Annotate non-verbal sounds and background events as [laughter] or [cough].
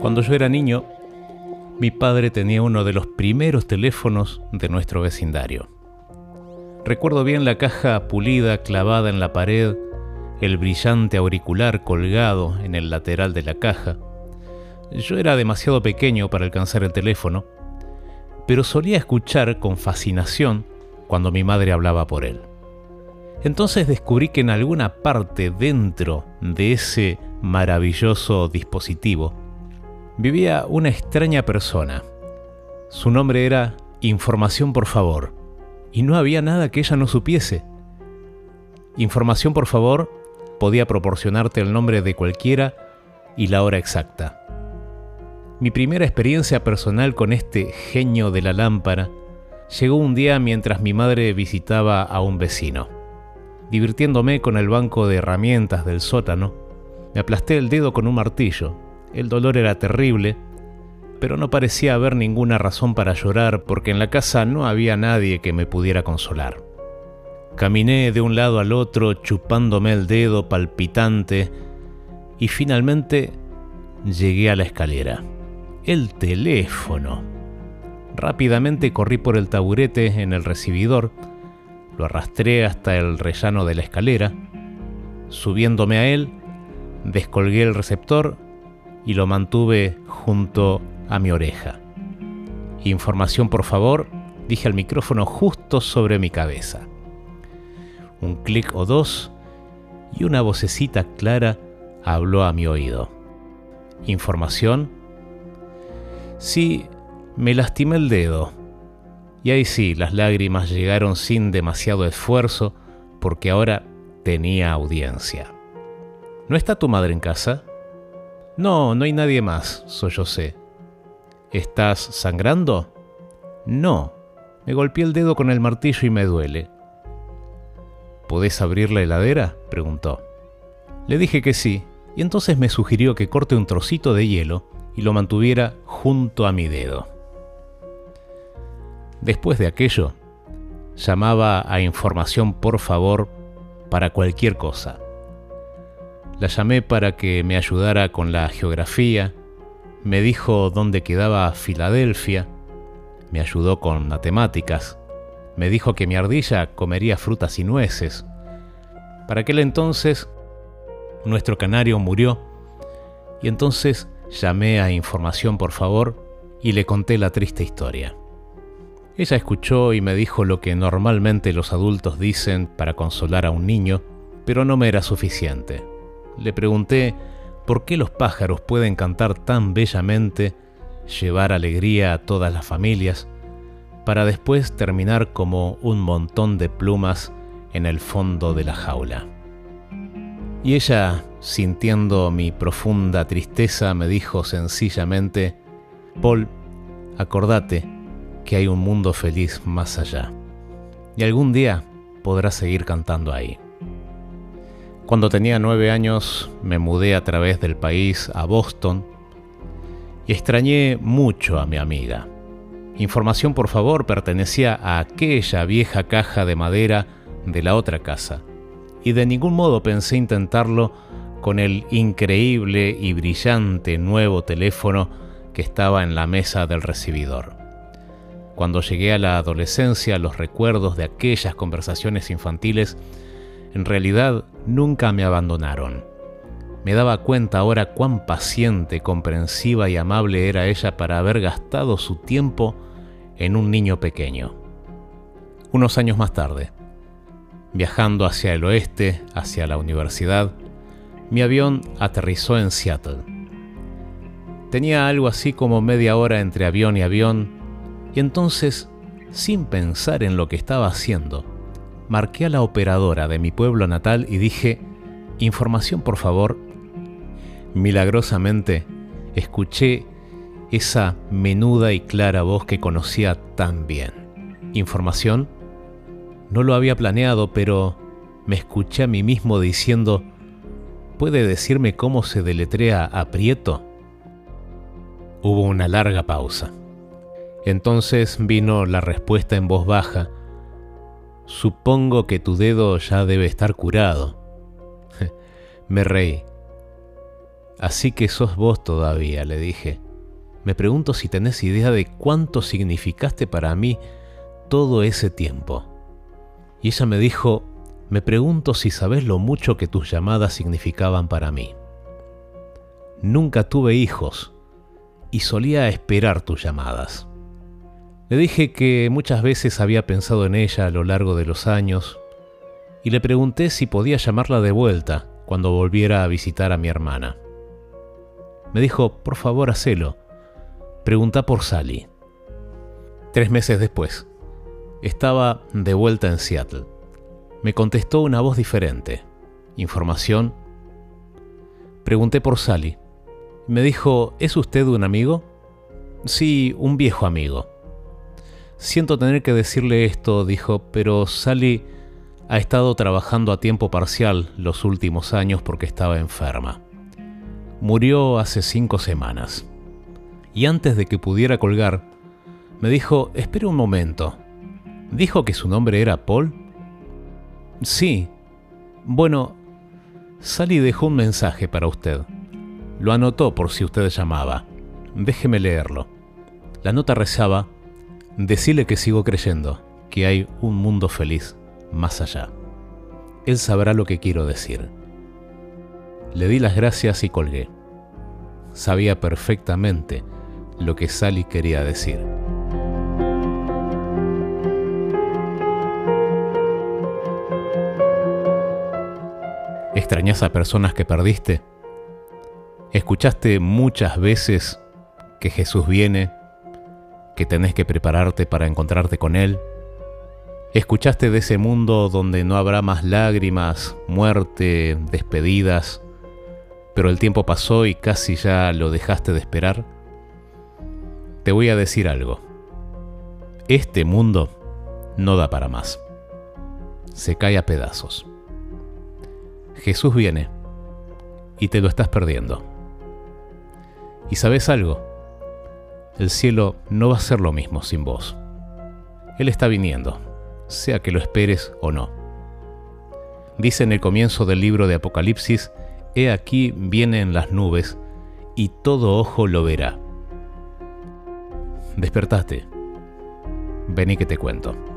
Cuando yo era niño, mi padre tenía uno de los primeros teléfonos de nuestro vecindario. Recuerdo bien la caja pulida clavada en la pared, el brillante auricular colgado en el lateral de la caja. Yo era demasiado pequeño para alcanzar el teléfono, pero solía escuchar con fascinación cuando mi madre hablaba por él. Entonces descubrí que en alguna parte dentro de ese maravilloso dispositivo vivía una extraña persona. Su nombre era Información por favor, y no había nada que ella no supiese. Información por favor podía proporcionarte el nombre de cualquiera y la hora exacta. Mi primera experiencia personal con este genio de la lámpara llegó un día mientras mi madre visitaba a un vecino. Divirtiéndome con el banco de herramientas del sótano, me aplasté el dedo con un martillo el dolor era terrible, pero no parecía haber ninguna razón para llorar porque en la casa no había nadie que me pudiera consolar. Caminé de un lado al otro chupándome el dedo palpitante y finalmente llegué a la escalera. El teléfono. Rápidamente corrí por el taburete en el recibidor, lo arrastré hasta el rellano de la escalera. Subiéndome a él, descolgué el receptor y lo mantuve junto a mi oreja. Información, por favor, dije al micrófono justo sobre mi cabeza. Un clic o dos y una vocecita clara habló a mi oído. Información. Sí, me lastimé el dedo. Y ahí sí, las lágrimas llegaron sin demasiado esfuerzo porque ahora tenía audiencia. ¿No está tu madre en casa? No, no hay nadie más, sollocé. ¿Estás sangrando? No, me golpeé el dedo con el martillo y me duele. ¿Podés abrir la heladera? preguntó. Le dije que sí, y entonces me sugirió que corte un trocito de hielo y lo mantuviera junto a mi dedo. Después de aquello, llamaba a información por favor para cualquier cosa. La llamé para que me ayudara con la geografía, me dijo dónde quedaba Filadelfia, me ayudó con matemáticas, me dijo que mi ardilla comería frutas y nueces. Para aquel entonces, nuestro canario murió y entonces llamé a información por favor y le conté la triste historia. Ella escuchó y me dijo lo que normalmente los adultos dicen para consolar a un niño, pero no me era suficiente. Le pregunté por qué los pájaros pueden cantar tan bellamente, llevar alegría a todas las familias, para después terminar como un montón de plumas en el fondo de la jaula. Y ella, sintiendo mi profunda tristeza, me dijo sencillamente, Paul, acordate que hay un mundo feliz más allá. Y algún día podrás seguir cantando ahí. Cuando tenía nueve años me mudé a través del país a Boston y extrañé mucho a mi amiga. Información por favor pertenecía a aquella vieja caja de madera de la otra casa y de ningún modo pensé intentarlo con el increíble y brillante nuevo teléfono que estaba en la mesa del recibidor. Cuando llegué a la adolescencia los recuerdos de aquellas conversaciones infantiles en realidad nunca me abandonaron. Me daba cuenta ahora cuán paciente, comprensiva y amable era ella para haber gastado su tiempo en un niño pequeño. Unos años más tarde, viajando hacia el oeste, hacia la universidad, mi avión aterrizó en Seattle. Tenía algo así como media hora entre avión y avión, y entonces, sin pensar en lo que estaba haciendo, marqué a la operadora de mi pueblo natal y dije, información por favor. Milagrosamente, escuché esa menuda y clara voz que conocía tan bien. ¿Información? No lo había planeado, pero me escuché a mí mismo diciendo, ¿puede decirme cómo se deletrea aprieto? Hubo una larga pausa. Entonces vino la respuesta en voz baja, Supongo que tu dedo ya debe estar curado. [laughs] Me reí. Así que sos vos todavía, le dije. Me pregunto si tenés idea de cuánto significaste para mí todo ese tiempo. Y ella me dijo, me pregunto si sabes lo mucho que tus llamadas significaban para mí. Nunca tuve hijos y solía esperar tus llamadas. Le dije que muchas veces había pensado en ella a lo largo de los años y le pregunté si podía llamarla de vuelta cuando volviera a visitar a mi hermana. Me dijo, por favor, hacelo. Pregunta por Sally. Tres meses después, estaba de vuelta en Seattle. Me contestó una voz diferente. Información. Pregunté por Sally. Me dijo, ¿es usted un amigo? Sí, un viejo amigo. Siento tener que decirle esto, dijo, pero Sally ha estado trabajando a tiempo parcial los últimos años porque estaba enferma. Murió hace cinco semanas. Y antes de que pudiera colgar, me dijo, espere un momento. ¿Dijo que su nombre era Paul? Sí. Bueno, Sally dejó un mensaje para usted. Lo anotó por si usted llamaba. Déjeme leerlo. La nota rezaba, decile que sigo creyendo, que hay un mundo feliz más allá. Él sabrá lo que quiero decir. Le di las gracias y colgué. Sabía perfectamente lo que Sally quería decir. ¿Extrañas a personas que perdiste? ¿Escuchaste muchas veces que Jesús viene, que tenés que prepararte para encontrarte con Él? ¿Escuchaste de ese mundo donde no habrá más lágrimas, muerte, despedidas, pero el tiempo pasó y casi ya lo dejaste de esperar? Te voy a decir algo. Este mundo no da para más. Se cae a pedazos. Jesús viene y te lo estás perdiendo. ¿Y sabes algo? El cielo no va a ser lo mismo sin vos. Él está viniendo sea que lo esperes o no. Dice en el comienzo del libro de Apocalipsis, He aquí viene en las nubes, y todo ojo lo verá. Despertaste. Vení que te cuento.